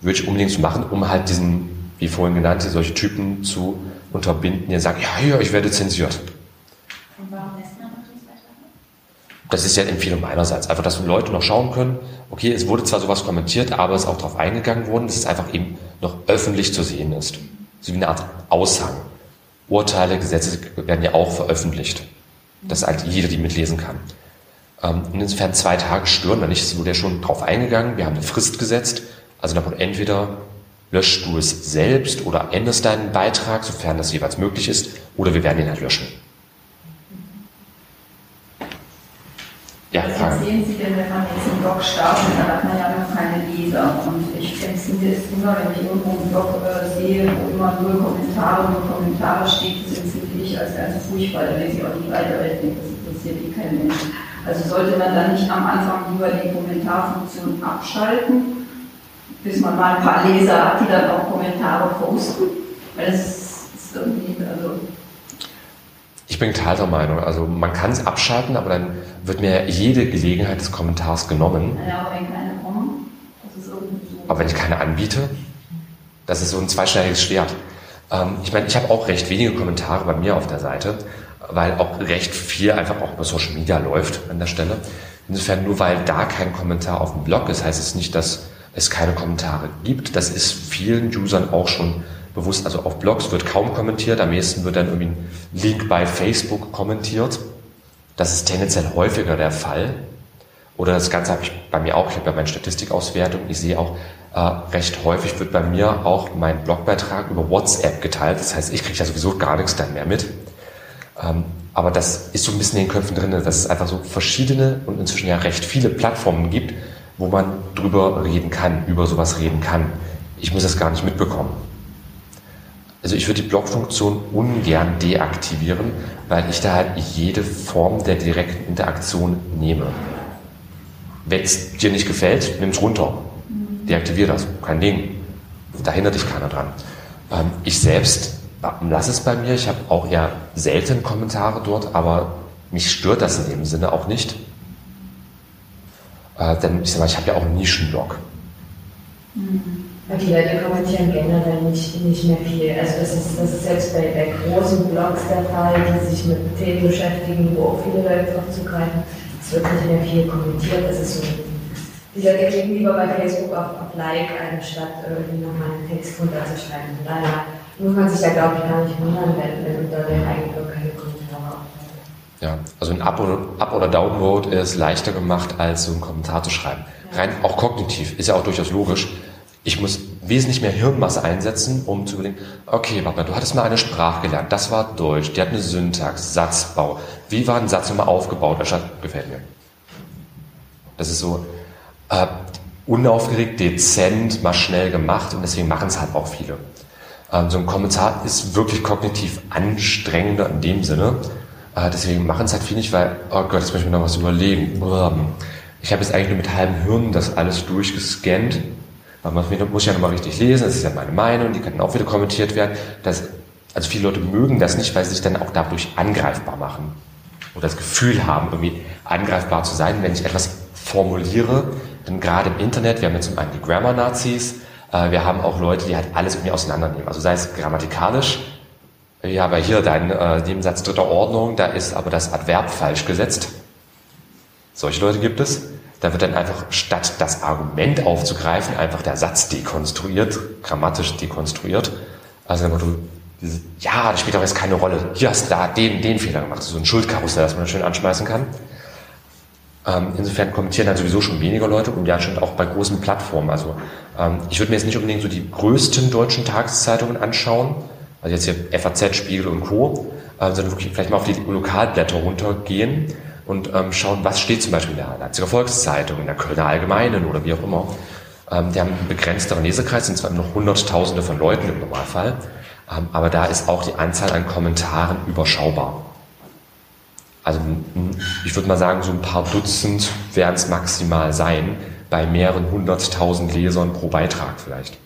Würde ich unbedingt so machen, um halt diesen, wie vorhin genannt, solche Typen zu unterbinden, die sagen, ja, ja, ich werde zensiert. Warum das ist ja eine Empfehlung meinerseits. Einfach, dass Leute noch schauen können, okay, es wurde zwar sowas kommentiert, aber es ist auch darauf eingegangen worden, dass es einfach eben noch öffentlich zu sehen ist. So wie eine Art Aushang. Urteile, Gesetze werden ja auch veröffentlicht. Dass halt jeder die mitlesen kann. Ähm, insofern zwei Tage stören wir nicht. Es wurde ja schon darauf eingegangen. Wir haben eine Frist gesetzt. Also davon entweder löscht du es selbst oder änderst deinen Beitrag, sofern das jeweils möglich ist, oder wir werden ihn halt löschen. Ja, Was sehen Sie denn, wenn man jetzt einen Blog startet, dann hat man ja noch keine Leser. Und ich empfinde es immer, wenn ich irgendwo einen Blog äh, sehe, wo immer nur Kommentare, nur Kommentare steht, das empfinde ich als ganz furchtbar. Da lese ich auch nicht weiter, weil ich denke, das interessiert eh kein Mensch. Also sollte man dann nicht am Anfang lieber die Kommentarfunktion abschalten, bis man mal ein paar Leser hat, die dann auch Kommentare posten? Weil das ist irgendwie, also Ich bin geteilter Meinung. Also man kann es abschalten, aber dann wird mir jede Gelegenheit des Kommentars genommen. aber wenn keine kommen, das ist irgendwie so. Aber wenn ich keine anbiete, das ist so ein zweischneidiges Schwert. Ähm, ich meine, ich habe auch recht wenige Kommentare bei mir auf der Seite, weil auch recht viel einfach auch über Social Media läuft an der Stelle. Insofern, nur weil da kein Kommentar auf dem Blog ist, heißt es nicht, dass es keine Kommentare gibt. Das ist vielen Usern auch schon bewusst. Also auf Blogs wird kaum kommentiert, am ehesten wird dann irgendwie ein Link bei Facebook kommentiert. Das ist tendenziell häufiger der Fall. Oder das Ganze habe ich bei mir auch, ich habe ja meine Statistikauswertung, ich sehe auch, äh, recht häufig wird bei mir auch mein Blogbeitrag über WhatsApp geteilt. Das heißt, ich kriege ja sowieso gar nichts dann mehr mit. Ähm, aber das ist so ein bisschen in den Köpfen drin, dass es einfach so verschiedene und inzwischen ja recht viele Plattformen gibt, wo man drüber reden kann, über sowas reden kann. Ich muss das gar nicht mitbekommen. Also ich würde die Blog-Funktion ungern deaktivieren, weil ich da halt jede Form der direkten Interaktion nehme. Wenn es dir nicht gefällt, nimm es runter. Deaktivier das. Kein Ding. Da hindert dich keiner dran. Ähm, ich selbst lasse es bei mir. Ich habe auch eher selten Kommentare dort, aber mich stört das in dem Sinne auch nicht. Äh, denn ich ich habe ja auch einen Nischenblog. Und die Leute kommentieren generell nicht, nicht mehr viel. Also das ist, das ist selbst bei, bei großen Blogs der Fall, die sich mit Themen beschäftigen, wo auch viele Leute drauf zugreifen. Es wird nicht mehr viel kommentiert. Es ist so, die Leute klicken lieber bei Facebook auf, auf Like, anstatt irgendwie nochmal einen Text runterzuschreiben. Von daher muss man sich da, glaube ich, gar nicht wundern, wenn, wenn unter dem eigenen Blog keine Kommentare auftauchen. Ja, also ein Up- oder, Up oder Downvote ist leichter gemacht, als so einen Kommentar zu schreiben. Rein auch kognitiv, ist ja auch durchaus logisch. Ich muss wesentlich mehr Hirnmasse einsetzen, um zu überlegen, okay, warte mal, du hattest mal eine Sprache gelernt, das war Deutsch, die hat eine Syntax, Satzbau. Wie war ein Satz nochmal aufgebaut? Das gefällt mir. Das ist so äh, unaufgeregt, dezent, mal schnell gemacht und deswegen machen es halt auch viele. Ähm, so ein Kommentar ist wirklich kognitiv anstrengender in dem Sinne. Äh, deswegen machen es halt viele nicht, weil, oh Gott, jetzt muss ich mir noch was überlegen. Ich habe jetzt eigentlich nur mit halbem Hirn das alles durchgescannt. Man muss ja nochmal richtig lesen, das ist ja meine Meinung, die kann dann auch wieder kommentiert werden. Das, also viele Leute mögen das nicht, weil sie sich dann auch dadurch angreifbar machen. Oder das Gefühl haben, irgendwie angreifbar zu sein, wenn ich etwas formuliere. Denn gerade im Internet, wir haben jetzt zum einen die Grammar-Nazis, äh, wir haben auch Leute, die halt alles irgendwie auseinandernehmen. Also sei es grammatikalisch, ja, aber hier dein äh, Nebensatz dritter Ordnung, da ist aber das Adverb falsch gesetzt. Solche Leute gibt es. Da wird dann einfach, statt das Argument aufzugreifen, einfach der Satz dekonstruiert, grammatisch dekonstruiert. Also wenn du ja, das spielt doch jetzt keine Rolle. Hier hast du da den, den Fehler gemacht. So ein Schuldkarussell, das man schön anschmeißen kann. Ähm, insofern kommentieren dann sowieso schon weniger Leute und ja schon auch bei großen Plattformen. Also ähm, ich würde mir jetzt nicht unbedingt so die größten deutschen Tageszeitungen anschauen, also jetzt hier FAZ, Spiegel und Co., äh, sondern wirklich vielleicht mal auf die Lokalblätter runtergehen und ähm, schauen, was steht zum Beispiel in der Leipziger Volkszeitung, in der Kölner Allgemeinen oder wie auch immer. Ähm, die haben einen begrenzteren Leserkreis, sind zwar noch Hunderttausende von Leuten im Normalfall, ähm, aber da ist auch die Anzahl an Kommentaren überschaubar. Also ich würde mal sagen, so ein paar Dutzend werden es maximal sein, bei mehreren hunderttausend Lesern pro Beitrag vielleicht.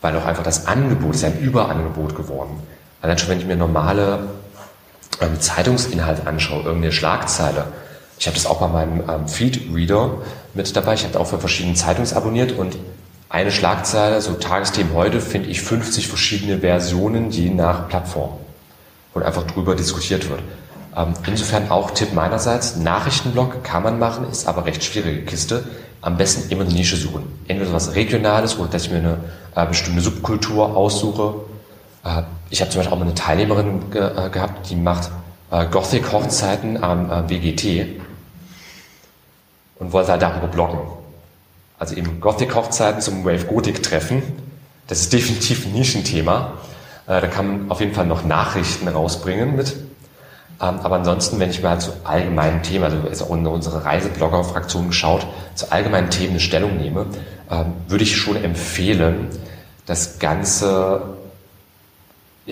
Weil auch einfach das Angebot ist ja ein Überangebot geworden. Allein schon, wenn ich mir normale ähm, Zeitungsinhalt anschaue, irgendeine Schlagzeile. Ich habe das auch bei meinem ähm, Feed-Reader mit dabei. Ich habe auch für verschiedene Zeitungs abonniert und eine Schlagzeile, so Tagesthemen heute, finde ich 50 verschiedene Versionen je nach Plattform, wo einfach drüber diskutiert wird. Ähm, insofern auch Tipp meinerseits, Nachrichtenblog kann man machen, ist aber recht schwierige Kiste. Am besten immer eine Nische suchen. Entweder was Regionales oder dass ich mir eine äh, bestimmte Subkultur aussuche. Äh, ich habe zum Beispiel auch mal eine Teilnehmerin ge äh, gehabt, die macht äh, Gothic-Hochzeiten am äh, WGT und wollte halt darüber bloggen. Also eben Gothic-Hochzeiten zum Wave-Gothic-Treffen. Das ist *laughs* definitiv ein Nischenthema. Äh, da kann man auf jeden Fall noch Nachrichten rausbringen mit. Ähm, aber ansonsten, wenn ich mal zu allgemeinen Themen, also ist auch in unsere Reiseblogger-Fraktion geschaut, zu allgemeinen Themen eine Stellung nehme, ähm, würde ich schon empfehlen, das Ganze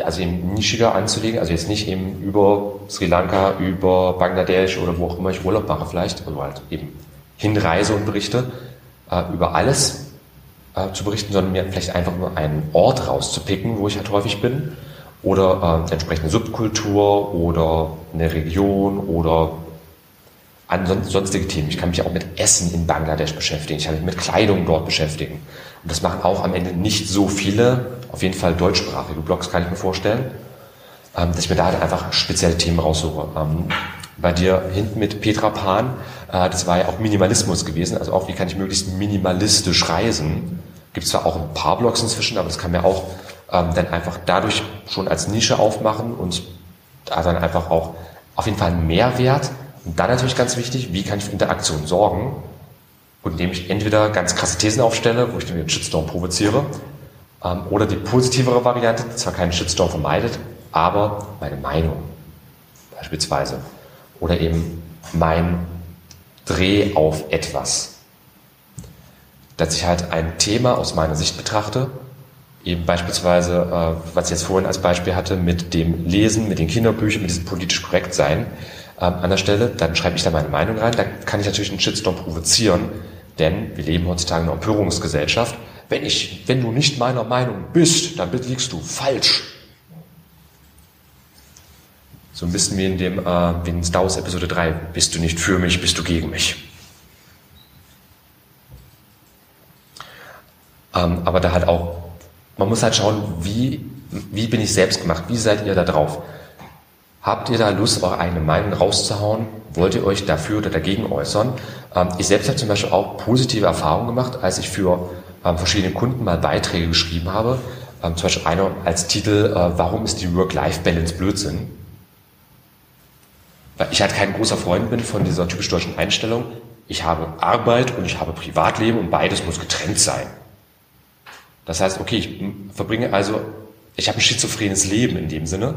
also eben nischiger anzulegen, also jetzt nicht eben über Sri Lanka, über Bangladesch oder wo auch immer ich Urlaub mache vielleicht, also halt eben hinreise und berichte, äh, über alles äh, zu berichten, sondern mir vielleicht einfach nur einen Ort rauszupicken, wo ich halt häufig bin oder äh, entsprechende Subkultur oder eine Region oder sonstige Themen. Ich kann mich auch mit Essen in Bangladesch beschäftigen. Ich kann mich mit Kleidung dort beschäftigen. Und das machen auch am Ende nicht so viele, auf jeden Fall deutschsprachige Blogs kann ich mir vorstellen, ähm, dass ich mir da halt einfach spezielle Themen raussuche. Ähm, bei dir hinten mit Petra Pan, äh, das war ja auch Minimalismus gewesen, also auch wie kann ich möglichst minimalistisch reisen. Gibt zwar auch ein paar Blogs inzwischen, aber das kann mir auch ähm, dann einfach dadurch schon als Nische aufmachen und da dann einfach auch auf jeden Fall einen Mehrwert. Und dann natürlich ganz wichtig, wie kann ich für Interaktion sorgen? Und indem ich entweder ganz krasse Thesen aufstelle, wo ich dann den Shitstorm provoziere, oder die positivere Variante, die zwar keinen Shitstorm vermeidet, aber meine Meinung beispielsweise. Oder eben mein Dreh auf etwas. Dass ich halt ein Thema aus meiner Sicht betrachte eben beispielsweise, äh, was ich jetzt vorhin als Beispiel hatte, mit dem Lesen, mit den Kinderbüchern, mit diesem politisch korrekt sein ähm, an der Stelle, dann schreibe ich da meine Meinung rein, da kann ich natürlich einen Shitstorm provozieren, denn wir leben heutzutage in einer Empörungsgesellschaft. Wenn ich, wenn du nicht meiner Meinung bist, dann liegst du falsch. So ein bisschen wie in dem, äh, in Star Wars Episode 3. Bist du nicht für mich, bist du gegen mich. Ähm, aber da halt auch man muss halt schauen, wie, wie bin ich selbst gemacht, wie seid ihr da drauf? Habt ihr da Lust, eure eigene Meinung rauszuhauen? Wollt ihr euch dafür oder dagegen äußern? Ähm, ich selbst habe zum Beispiel auch positive Erfahrungen gemacht, als ich für ähm, verschiedene Kunden mal Beiträge geschrieben habe. Ähm, zum Beispiel einer als Titel, äh, warum ist die Work-Life-Balance Blödsinn? Weil ich halt kein großer Freund bin von dieser typisch deutschen Einstellung. Ich habe Arbeit und ich habe Privatleben und beides muss getrennt sein. Das heißt, okay, ich verbringe also, ich habe ein schizophrenes Leben in dem Sinne.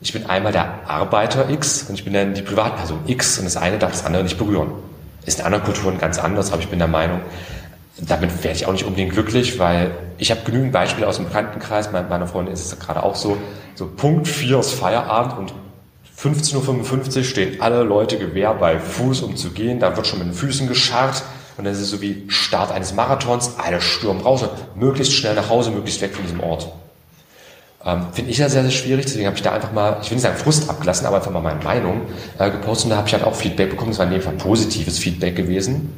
Ich bin einmal der Arbeiter X und ich bin dann die Privatperson X und das eine darf das andere nicht berühren. Ist in anderen Kulturen ganz anders, aber ich bin der Meinung, damit werde ich auch nicht unbedingt glücklich, weil ich habe genügend Beispiele aus dem Bekanntenkreis, meine, meiner Freundin ist es gerade auch so, so Punkt 4 ist Feierabend und 15.55 Uhr stehen alle Leute Gewehr bei Fuß, um zu gehen, da wird schon mit den Füßen gescharrt, und dann ist es so wie Start eines Marathons, alle stürmen raus und möglichst schnell nach Hause, möglichst weg von diesem Ort. Ähm, Finde ich ja sehr, sehr schwierig, deswegen habe ich da einfach mal, ich will nicht sagen Frust abgelassen, aber einfach mal meine Meinung äh, gepostet. Und da habe ich halt auch Feedback bekommen, das war in dem Fall positives Feedback gewesen.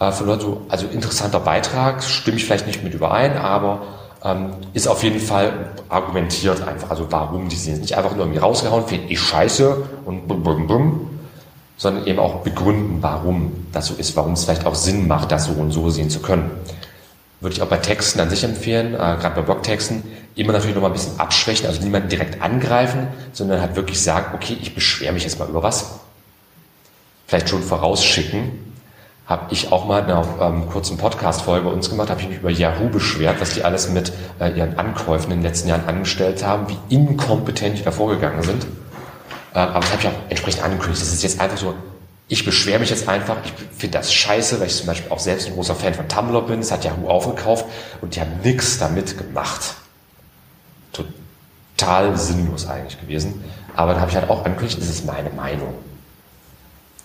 Äh, von so, also interessanter Beitrag, stimme ich vielleicht nicht mit überein, aber ähm, ist auf jeden Fall argumentiert einfach, also warum die sind nicht einfach nur irgendwie rausgehauen, finde ich scheiße und bum, bum, bum, sondern eben auch begründen, warum das so ist, warum es vielleicht auch Sinn macht, das so und so sehen zu können. Würde ich auch bei Texten an sich empfehlen, äh, gerade bei Blogtexten, immer natürlich noch mal ein bisschen abschwächen, also niemanden direkt angreifen, sondern halt wirklich sagen, okay, ich beschwere mich jetzt mal über was. Vielleicht schon vorausschicken. Habe ich auch mal in einer ähm, kurzen Podcast-Folge bei uns gemacht, habe ich mich über Yahoo beschwert, was die alles mit äh, ihren Ankäufen in den letzten Jahren angestellt haben, wie inkompetent die da vorgegangen sind. Äh, aber das habe ich auch entsprechend angekündigt. Das ist jetzt einfach so, ich beschwere mich jetzt einfach, ich finde das scheiße, weil ich zum Beispiel auch selbst ein großer Fan von Tumblr bin, das hat Yahoo aufgekauft und die haben nichts damit gemacht. Total sinnlos eigentlich gewesen. Aber da habe ich halt auch angekündigt, das ist meine Meinung.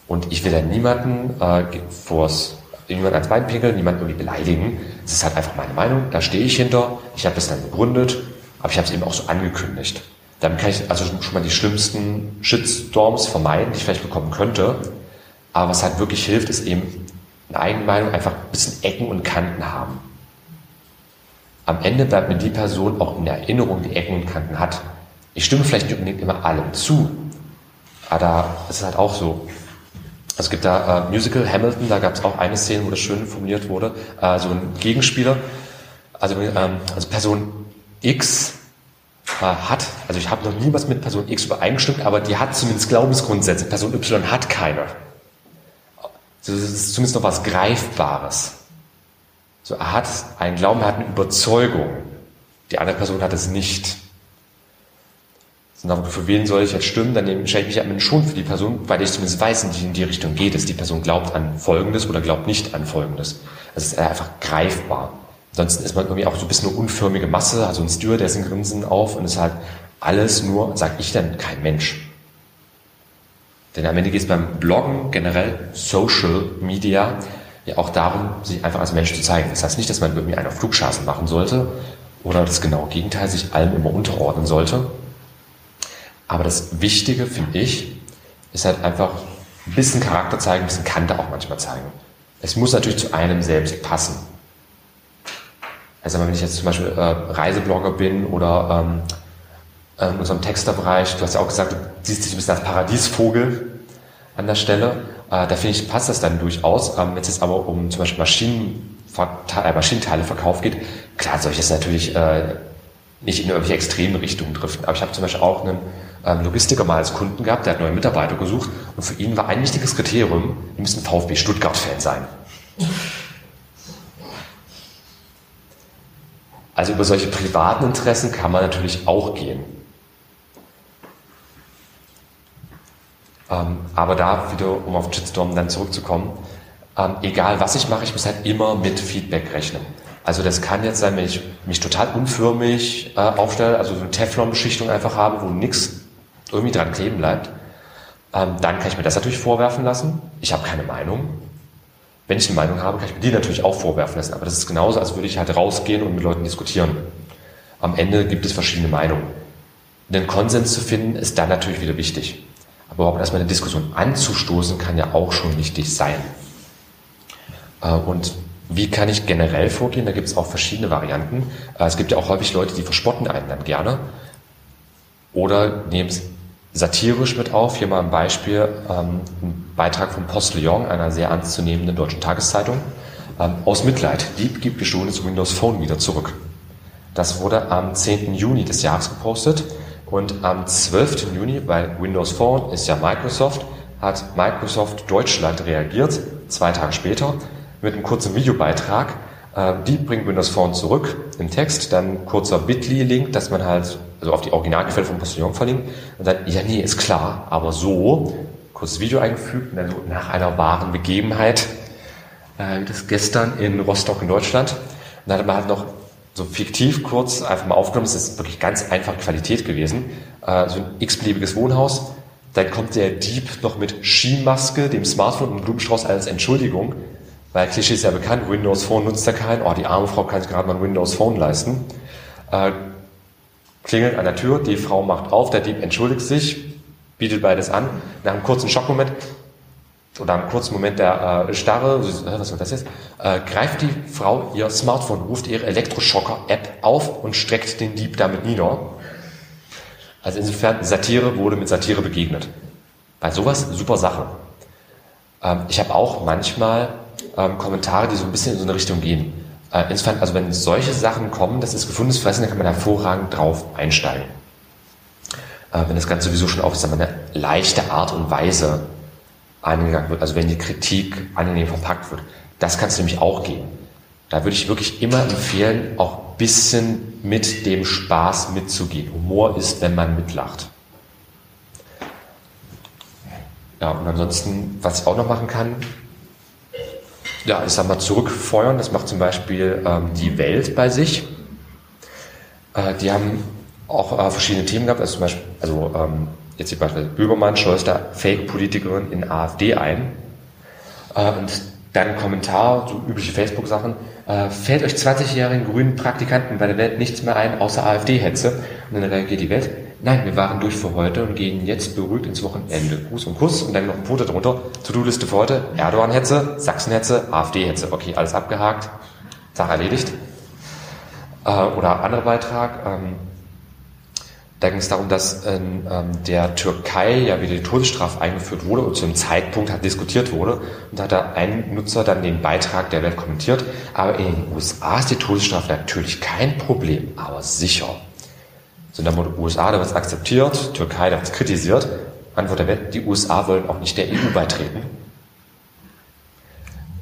Und ich will da niemanden äh, vors niemand ans Bein pinkeln, niemanden irgendwie beleidigen. Das ist halt einfach meine Meinung, da stehe ich hinter. Ich habe das dann begründet, aber ich habe es eben auch so angekündigt. Damit kann ich also schon mal die schlimmsten Shitstorms vermeiden, die ich vielleicht bekommen könnte. Aber was halt wirklich hilft, ist eben eine eigene Meinung einfach ein bisschen Ecken und Kanten haben. Am Ende bleibt mir die Person auch in Erinnerung, die Ecken und Kanten hat. Ich stimme vielleicht nicht unbedingt immer allem zu, aber da ist es halt auch so. Es gibt da äh, Musical Hamilton, da gab es auch eine Szene, wo das schön formuliert wurde, äh, so ein Gegenspieler, also, ähm, also Person X hat, also ich habe noch nie was mit Person X übereingestimmt, aber die hat zumindest Glaubensgrundsätze. Person Y hat keine. Das ist zumindest noch was Greifbares. So, er hat einen Glauben, er hat eine Überzeugung. Die andere Person hat es nicht. Sondern für wen soll ich jetzt stimmen? Dann entscheide ich mich am schon für die Person, weil ich zumindest weiß, in die, in die Richtung geht es. Die Person glaubt an Folgendes oder glaubt nicht an Folgendes. Es ist einfach greifbar. Ansonsten ist man irgendwie auch so ein bisschen eine unförmige Masse, also ein Steward, der ist ein Grinsen auf und ist halt alles nur, sag ich dann, kein Mensch. Denn am Ende geht es beim Bloggen, generell Social Media, ja auch darum, sich einfach als Mensch zu zeigen. Das heißt nicht, dass man irgendwie einen auf machen sollte oder das genaue Gegenteil, sich allem immer unterordnen sollte. Aber das Wichtige, finde ich, ist halt einfach ein bisschen Charakter zeigen, ein bisschen Kante auch manchmal zeigen. Es muss natürlich zu einem selbst passen. Also wenn ich jetzt zum Beispiel äh, Reiseblogger bin oder ähm, in ähm, unserem Texterbereich, du hast ja auch gesagt, du siehst dich ein bisschen als Paradiesvogel an der Stelle. Äh, da finde ich, passt das dann durchaus. Ähm, wenn es jetzt aber um zum Beispiel Maschinen, äh, Maschinenteileverkauf geht, klar soll ich das natürlich äh, nicht in irgendwelche extreme Richtungen driften. Aber ich habe zum Beispiel auch einen Logistiker mal als Kunden gehabt, der hat neue Mitarbeiter gesucht und für ihn war ein wichtiges Kriterium, die müssen VfB Stuttgart-Fan sein. Also über solche privaten Interessen kann man natürlich auch gehen. Ähm, aber da wieder, um auf Shitstorm dann zurückzukommen, ähm, egal was ich mache, ich muss halt immer mit Feedback rechnen. Also das kann jetzt sein, wenn ich mich total unförmig äh, aufstelle, also so eine Teflon-Beschichtung einfach habe, wo nichts irgendwie dran kleben bleibt, ähm, dann kann ich mir das natürlich vorwerfen lassen. Ich habe keine Meinung. Wenn ich eine Meinung habe, kann ich mir die natürlich auch vorwerfen lassen. Aber das ist genauso, als würde ich halt rausgehen und mit Leuten diskutieren. Am Ende gibt es verschiedene Meinungen. Den Konsens zu finden, ist dann natürlich wieder wichtig. Aber überhaupt erstmal eine Diskussion anzustoßen, kann ja auch schon wichtig sein. Äh, und wie kann ich generell vorgehen? Da gibt es auch verschiedene Varianten. Äh, es gibt ja auch häufig Leute, die verspotten einen dann gerne oder nehmen es satirisch mit auf. Hier mal ein Beispiel, ähm, ein Beitrag vom Postillon, einer sehr ernstzunehmenden deutschen Tageszeitung. Ähm, aus Mitleid, Dieb gibt gestohlenes Windows Phone wieder zurück. Das wurde am 10. Juni des Jahres gepostet. Und am 12. Juni, weil Windows Phone ist ja Microsoft, hat Microsoft Deutschland reagiert, zwei Tage später, mit einem kurzen Videobeitrag. Äh, die bringt Windows Phone zurück im Text, dann kurzer Bitly-Link, dass man halt also auf die Originalquelle von Postillon verlinkt und dann, ja, nee, ist klar, aber so, kurzes Video eingefügt und dann so nach einer wahren Begebenheit, äh, das gestern in Rostock in Deutschland. Und dann hat man halt noch so fiktiv kurz einfach mal aufgenommen. Es ist wirklich ganz einfach Qualität gewesen. Äh, so ein x-beliebiges Wohnhaus. Dann kommt der Dieb noch mit Skimaske, dem Smartphone und Blumenstrauß als Entschuldigung. Weil Klischee ist ja bekannt, Windows Phone nutzt ja keinen. Oh, die arme Frau kann sich gerade mal ein Windows Phone leisten. Äh, klingelt an der Tür, die Frau macht auf, der Dieb entschuldigt sich, bietet beides an. Nach einem kurzen Schockmoment oder einem kurzen Moment der äh, Starre, was war das jetzt, äh, greift die Frau ihr Smartphone, ruft ihre Elektroschocker-App auf und streckt den Dieb damit nieder. Also insofern, Satire wurde mit Satire begegnet. Bei sowas super Sache. Ähm, ich habe auch manchmal ähm, Kommentare, die so ein bisschen in so eine Richtung gehen. Äh, insofern, also wenn solche Sachen kommen, das ist gefundenes Fressen, dann kann man hervorragend drauf einsteigen. Äh, wenn das Ganze sowieso schon auf eine leichte Art und Weise angegangen wird, also wenn die Kritik angenehm verpackt wird. Das kann es nämlich auch geben. Da würde ich wirklich immer empfehlen, auch ein bisschen mit dem Spaß mitzugehen. Humor ist, wenn man mitlacht. Ja, und ansonsten, was ich auch noch machen kann, ja, ich sag mal, zurückfeuern. Das macht zum Beispiel ähm, die Welt bei sich. Äh, die haben auch äh, verschiedene Themen gehabt, also zum Beispiel, also ähm, jetzt hier beispielsweise Böhmermann schleust da Fake-Politikerin in AfD ein. Äh, und dann Kommentar, so übliche Facebook-Sachen, äh, fällt euch 20-jährigen grünen Praktikanten bei der Welt nichts mehr ein, außer AfD-Hetze? Und dann reagiert die Welt, nein, wir waren durch für heute und gehen jetzt beruhigt ins Wochenende. Gruß und Kuss und dann noch ein Foto drunter. To-Do-Liste für heute, Erdogan-Hetze, Sachsen-Hetze, AfD-Hetze. Okay, alles abgehakt, Sache erledigt. Äh, oder anderer Beitrag, ähm, da ging es darum, dass in ähm, der Türkei ja wieder die Todesstrafe eingeführt wurde und zu einem Zeitpunkt hat diskutiert wurde. Und da hat da ein Nutzer dann den Beitrag der Welt kommentiert. Aber in den USA ist die Todesstrafe natürlich kein Problem, aber sicher. So dann wurde USA, da wird es akzeptiert, Türkei, da wird es kritisiert. Antwort der Welt, die USA wollen auch nicht der EU beitreten.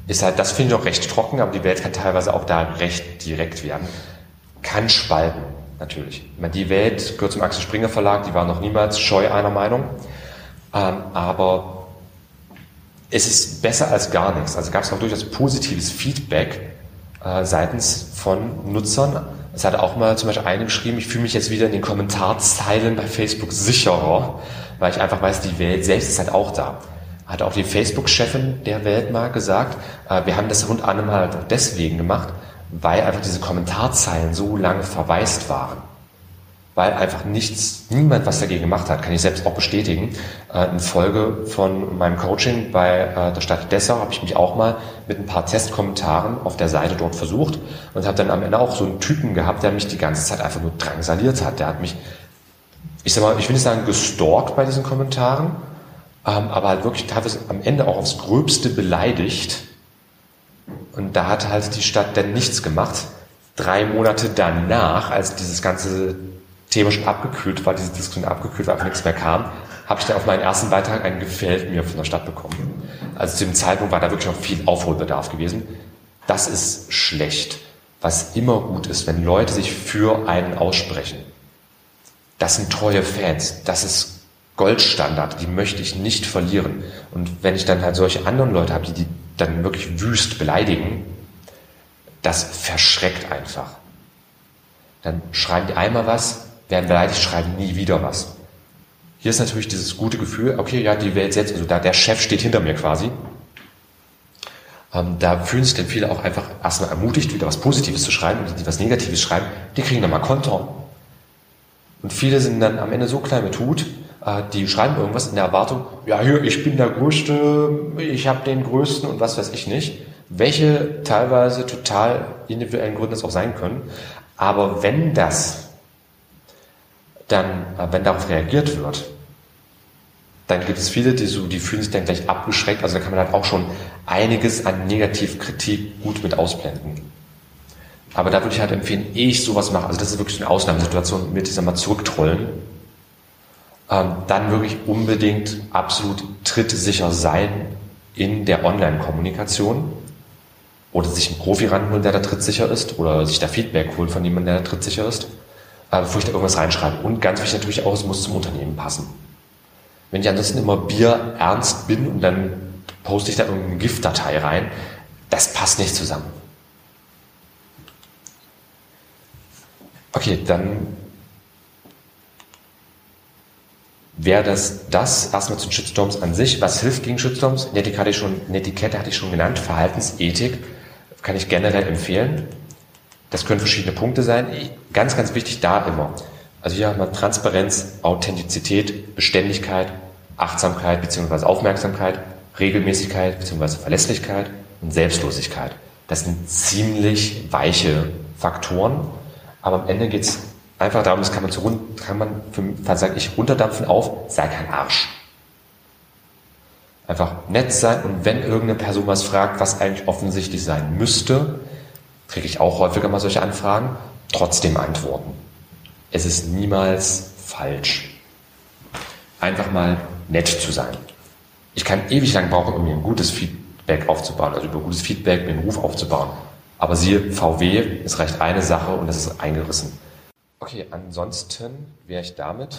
Ist halt, das finde ich auch recht trocken, aber die Welt kann teilweise auch da recht direkt werden. Kann spalten natürlich. Ich meine, die Welt gehört zum Axel Springer Verlag, die war noch niemals scheu einer Meinung. Ähm, aber es ist besser als gar nichts. Also gab es auch durchaus positives Feedback äh, seitens von Nutzern. Es hatte auch mal zum Beispiel eine geschrieben, ich fühle mich jetzt wieder in den Kommentarzeilen bei Facebook sicherer, weil ich einfach weiß, die Welt selbst ist halt auch da. Hat auch die Facebook-Chefin der Welt mal gesagt, äh, wir haben das rund einmal halt deswegen gemacht, weil einfach diese Kommentarzeilen so lange verwaist waren weil einfach nichts, niemand was dagegen gemacht hat, kann ich selbst auch bestätigen. Äh, in Folge von meinem Coaching bei äh, der Stadt Dessau habe ich mich auch mal mit ein paar Testkommentaren auf der Seite dort versucht und habe dann am Ende auch so einen Typen gehabt, der mich die ganze Zeit einfach nur drangsaliert hat. Der hat mich, ich sag mal, ich will nicht sagen gestalkt bei diesen Kommentaren, ähm, aber halt wirklich teilweise am Ende auch aufs Gröbste beleidigt. Und da hat halt die Stadt dann nichts gemacht. Drei Monate danach, als dieses ganze Thema schon abgekühlt war, diese Diskussion abgekühlt war, einfach nichts mehr kam, habe ich dann auf meinen ersten Beitrag ein Gefällt mir von der Stadt bekommen. Also zu dem Zeitpunkt war da wirklich noch viel Aufholbedarf gewesen. Das ist schlecht. Was immer gut ist, wenn Leute sich für einen aussprechen. Das sind treue Fans. Das ist Goldstandard. Die möchte ich nicht verlieren. Und wenn ich dann halt solche anderen Leute habe, die die dann wirklich wüst beleidigen, das verschreckt einfach. Dann schreiben die einmal was, werden beleidigt, schreiben nie wieder was. Hier ist natürlich dieses gute Gefühl, okay, ja, die Welt selbst, also da der Chef steht hinter mir quasi. Ähm, da fühlen sich dann viele auch einfach erstmal ermutigt, wieder was Positives zu schreiben, und die was Negatives schreiben, die kriegen dann mal Konter. Und viele sind dann am Ende so klein mit Hut, äh, die schreiben irgendwas in der Erwartung, ja, hier, ich bin der Größte, ich habe den Größten und was weiß ich nicht. Welche teilweise total individuellen Gründe es auch sein können. Aber wenn das dann, äh, wenn darauf reagiert wird, dann gibt es viele, die, so, die fühlen sich dann gleich abgeschreckt. Also da kann man halt auch schon einiges an Negativkritik gut mit ausblenden. Aber da würde ich halt empfehlen, ehe ich sowas mache, also das ist wirklich eine Ausnahmesituation, mit dieser mal zurücktrollen, ähm, dann wirklich unbedingt absolut trittsicher sein in der Online-Kommunikation oder sich einen Profi ranholen, der da trittsicher ist oder sich da Feedback holen von jemandem, der da trittsicher ist äh, bevor ich da irgendwas reinschreibe. Und ganz wichtig natürlich auch, es muss zum Unternehmen passen. Wenn ich ansonsten immer Bier ernst bin und dann poste ich da irgendeine Giftdatei rein, das passt nicht zusammen. Okay, dann wäre das das erstmal zu Shitstorms an sich. Was hilft gegen Shitstorms? Netiquette Netiquette hatte ich schon genannt, Verhaltensethik kann ich generell empfehlen. Das können verschiedene Punkte sein. Ganz, ganz wichtig da immer. Also hier haben wir Transparenz, Authentizität, Beständigkeit, Achtsamkeit bzw. Aufmerksamkeit, Regelmäßigkeit bzw. Verlässlichkeit und Selbstlosigkeit. Das sind ziemlich weiche Faktoren, aber am Ende geht es einfach darum, das kann man, zu, kann man für, sage ich, runterdampfen auf, sei kein Arsch. Einfach nett sein und wenn irgendeine Person was fragt, was eigentlich offensichtlich sein müsste, kriege ich auch häufiger mal solche Anfragen, trotzdem antworten. Es ist niemals falsch. Einfach mal nett zu sein. Ich kann ewig lang brauchen, um mir ein gutes Feedback aufzubauen, also über gutes Feedback mir einen Ruf aufzubauen. Aber siehe, VW, es reicht eine Sache und das ist eingerissen. Okay, ansonsten wäre ich damit